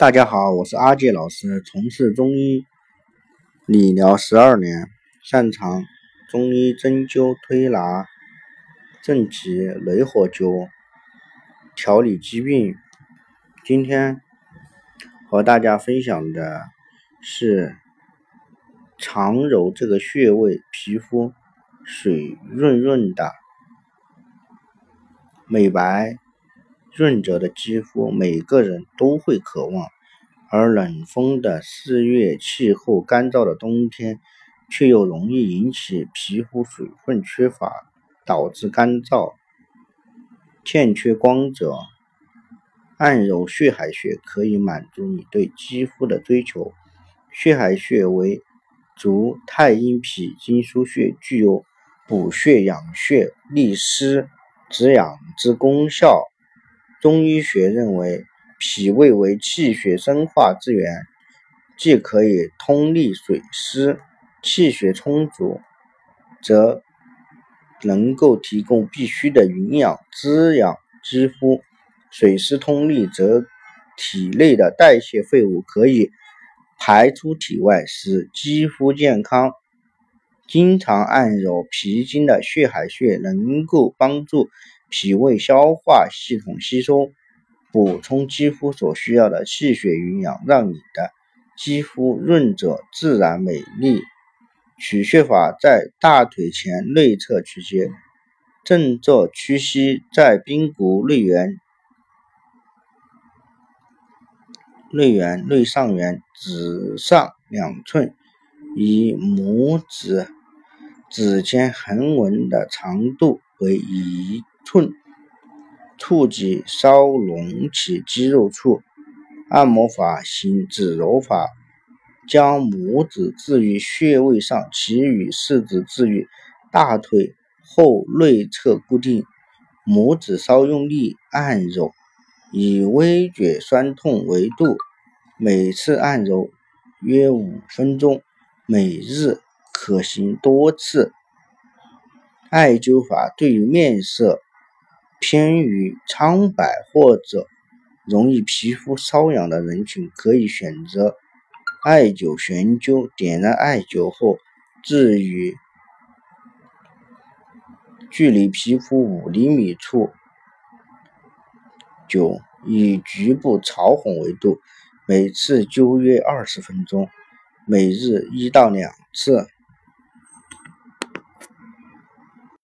大家好，我是阿介老师，从事中医理疗十二年，擅长中医针灸、推拿、正气、雷火灸调理疾病。今天和大家分享的是常揉这个穴位，皮肤水润润的、美白。润泽的肌肤，每个人都会渴望，而冷风的四月，气候干燥的冬天，却又容易引起皮肤水分缺乏，导致干燥、欠缺光泽。按揉血海穴可以满足你对肌肤的追求。血海穴为足太阴脾经腧穴，具有补血养血、利湿止痒之功效。中医学认为，脾胃为气血生化之源，既可以通利水湿，气血充足，则能够提供必需的营养，滋养肌肤；水湿通利，则体内的代谢废物可以排出体外，使肌肤健康。经常按揉脾经的血海穴，能够帮助。脾胃消化系统吸收、补充肌肤所需要的气血营养，让你的肌肤润泽、自然美丽。取穴法在大腿前内侧区间，正坐屈膝，在髌骨内缘、内缘、内上缘指上两寸，以拇指指尖横纹的长度为一。寸触及稍隆起肌肉处，按摩法行指揉法，将拇指置于穴位上，其余四指置于大腿后内侧固定。拇指稍用力按揉，以微觉酸痛为度，每次按揉约五分钟，每日可行多次。艾灸法对于面色。偏于苍白或者容易皮肤瘙痒的人群，可以选择艾灸悬灸。点燃艾灸后，置于距离皮肤五厘米处灸，以局部潮红为度，每次灸约二十分钟，每日一到两次。